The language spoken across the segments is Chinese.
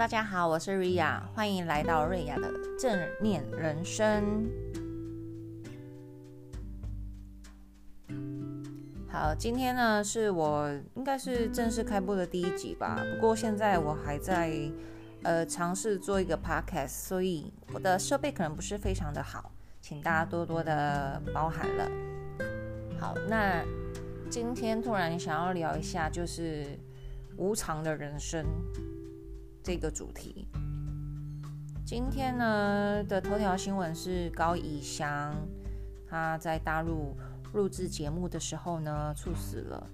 大家好，我是瑞亚，欢迎来到瑞亚的正念人生。好，今天呢是我应该是正式开播的第一集吧，不过现在我还在呃尝试做一个 podcast，所以我的设备可能不是非常的好，请大家多多的包涵了。好，那今天突然想要聊一下，就是无常的人生。这个主题，今天呢的头条新闻是高以翔，他在大陆录制节目的时候呢猝死了。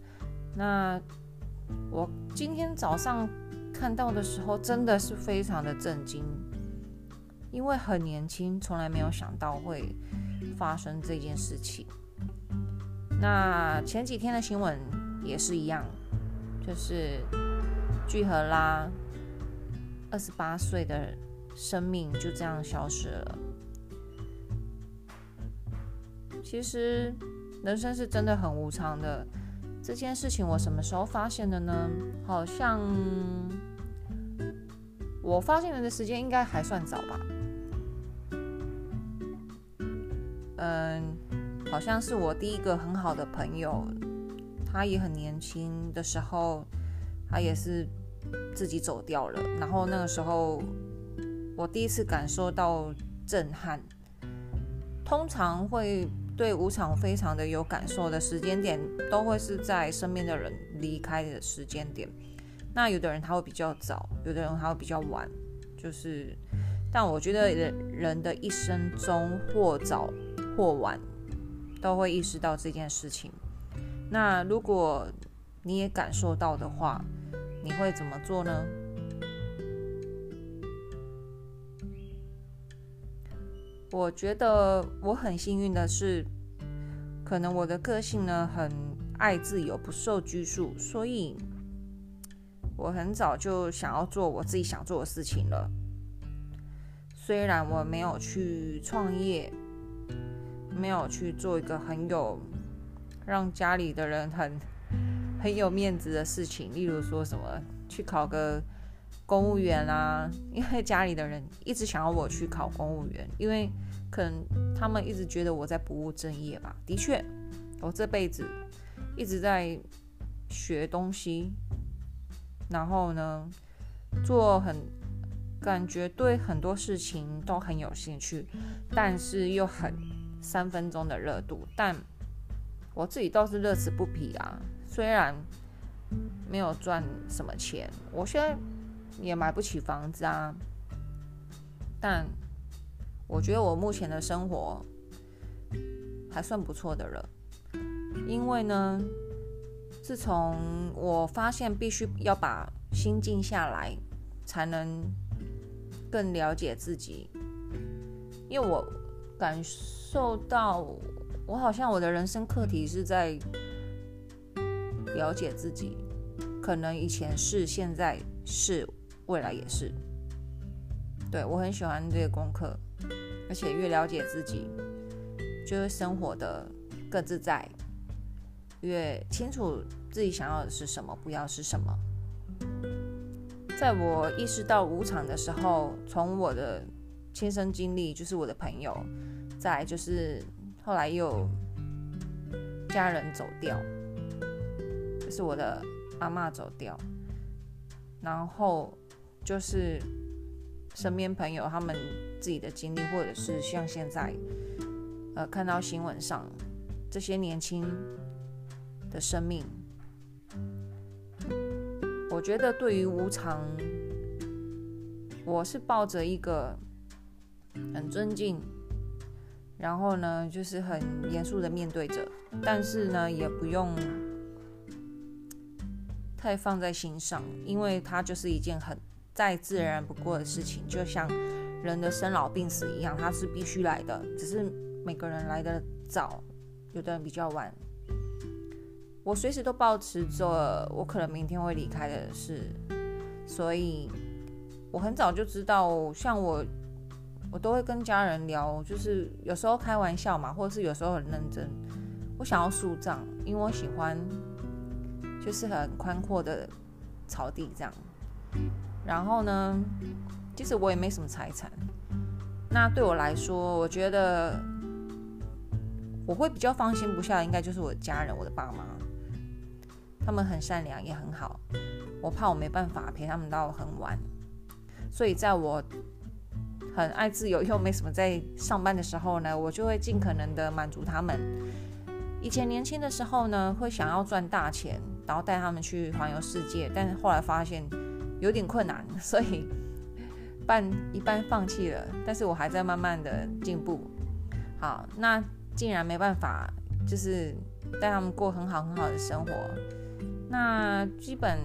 那我今天早上看到的时候，真的是非常的震惊，因为很年轻，从来没有想到会发生这件事情。那前几天的新闻也是一样，就是聚合啦。二十八岁的生命就这样消失了。其实人生是真的很无常的。这件事情我什么时候发现的呢？好像我发现的时间应该还算早吧。嗯，好像是我第一个很好的朋友，他也很年轻的时候，他也是。自己走掉了，然后那个时候我第一次感受到震撼。通常会对无常非常的有感受的时间点，都会是在身边的人离开的时间点。那有的人他会比较早，有的人他会比较晚，就是，但我觉得人人的一生中或早或晚都会意识到这件事情。那如果你也感受到的话，你会怎么做呢？我觉得我很幸运的是，可能我的个性呢很爱自由，不受拘束，所以我很早就想要做我自己想做的事情了。虽然我没有去创业，没有去做一个很有让家里的人很。很有面子的事情，例如说什么去考个公务员啊，因为家里的人一直想要我去考公务员，因为可能他们一直觉得我在不务正业吧。的确，我这辈子一直在学东西，然后呢，做很感觉对很多事情都很有兴趣，但是又很三分钟的热度。但我自己倒是乐此不疲啊。虽然没有赚什么钱，我现在也买不起房子啊，但我觉得我目前的生活还算不错的了。因为呢，自从我发现必须要把心静下来，才能更了解自己，因为我感受到我好像我的人生课题是在。了解自己，可能以前是，现在是，未来也是。对我很喜欢这个功课，而且越了解自己，就会生活的更自在，越清楚自己想要的是什么，不要是什么。在我意识到无常的时候，从我的亲身经历，就是我的朋友，再就是后来又家人走掉。是我的阿妈走掉，然后就是身边朋友他们自己的经历，或者是像现在，呃，看到新闻上这些年轻的生命，我觉得对于无常，我是抱着一个很尊敬，然后呢，就是很严肃的面对着，但是呢，也不用。太放在心上，因为它就是一件很再自然不过的事情，就像人的生老病死一样，它是必须来的，只是每个人来的早，有的人比较晚。我随时都保持着我可能明天会离开的事，所以我很早就知道，像我，我都会跟家人聊，就是有时候开玩笑嘛，或者是有时候很认真。我想要树葬，因为我喜欢。就是很宽阔的草地这样，然后呢，其实我也没什么财产。那对我来说，我觉得我会比较放心不下，应该就是我的家人，我的爸妈，他们很善良，也很好。我怕我没办法陪他们到很晚，所以在我很爱自由又没什么在上班的时候呢，我就会尽可能的满足他们。以前年轻的时候呢，会想要赚大钱，然后带他们去环游世界，但是后来发现有点困难，所以半一半放弃了。但是我还在慢慢的进步。好，那既然没办法，就是带他们过很好很好的生活，那基本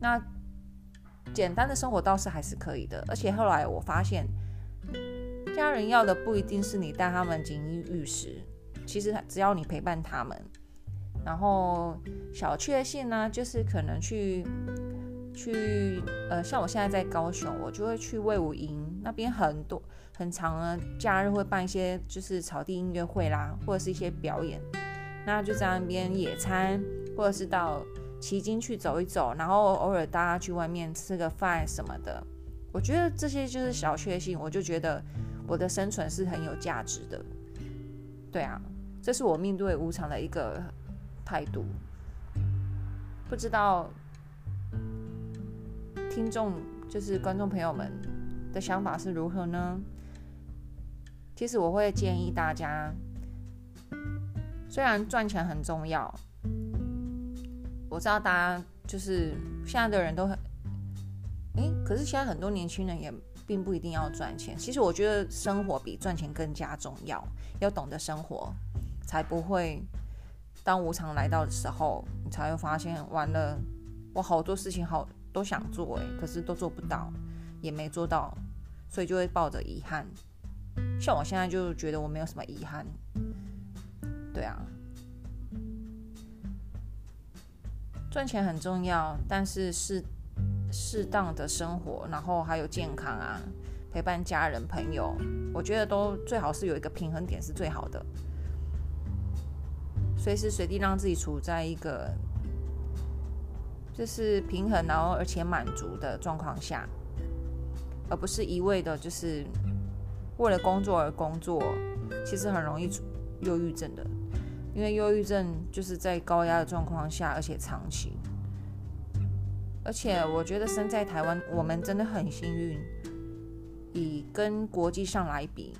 那简单的生活倒是还是可以的。而且后来我发现，家人要的不一定是你带他们锦衣玉食。其实只要你陪伴他们，然后小确幸呢，就是可能去去呃，像我现在在高雄，我就会去魏武营那边很多很长的假日会办一些就是草地音乐会啦，或者是一些表演，那就在那边野餐，或者是到旗津去走一走，然后偶尔大家去外面吃个饭什么的，我觉得这些就是小确幸，我就觉得我的生存是很有价值的，对啊。这是我面对无常的一个态度，不知道听众就是观众朋友们的想法是如何呢？其实我会建议大家，虽然赚钱很重要，我知道大家就是现在的人都很，诶，可是现在很多年轻人也并不一定要赚钱。其实我觉得生活比赚钱更加重要，要懂得生活。才不会，当无常来到的时候，你才会发现完了，我好多事情好都想做诶，可是都做不到，也没做到，所以就会抱着遗憾。像我现在就觉得我没有什么遗憾，对啊，赚钱很重要，但是适适当的生活，然后还有健康啊，陪伴家人朋友，我觉得都最好是有一个平衡点是最好的。随时随地让自己处在一个就是平衡，然后而且满足的状况下，而不是一味的就是为了工作而工作，其实很容易忧郁症的。因为忧郁症就是在高压的状况下，而且长期。而且我觉得生在台湾，我们真的很幸运，以跟国际上来比，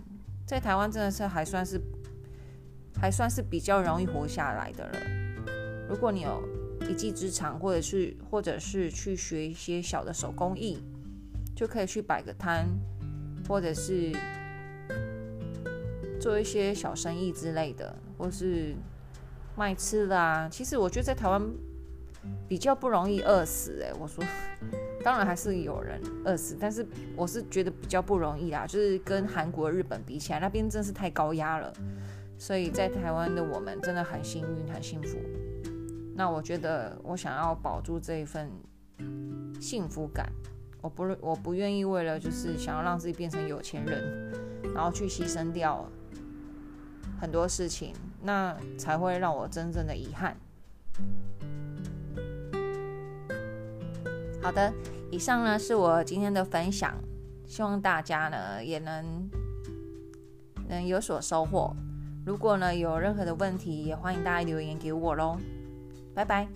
在台湾真的是还算是。还算是比较容易活下来的了。如果你有一技之长，或者是或者是去学一些小的手工艺，就可以去摆个摊，或者是做一些小生意之类的，或是卖吃的啊。其实我觉得在台湾比较不容易饿死。诶，我说，当然还是有人饿死，但是我是觉得比较不容易啦。就是跟韩国、日本比起来，那边真是太高压了。所以在台湾的我们真的很幸运、很幸福。那我觉得，我想要保住这一份幸福感，我不我不愿意为了就是想要让自己变成有钱人，然后去牺牲掉很多事情，那才会让我真正的遗憾。好的，以上呢是我今天的分享，希望大家呢也能能有所收获。如果呢有任何的问题，也欢迎大家留言给我喽，拜拜。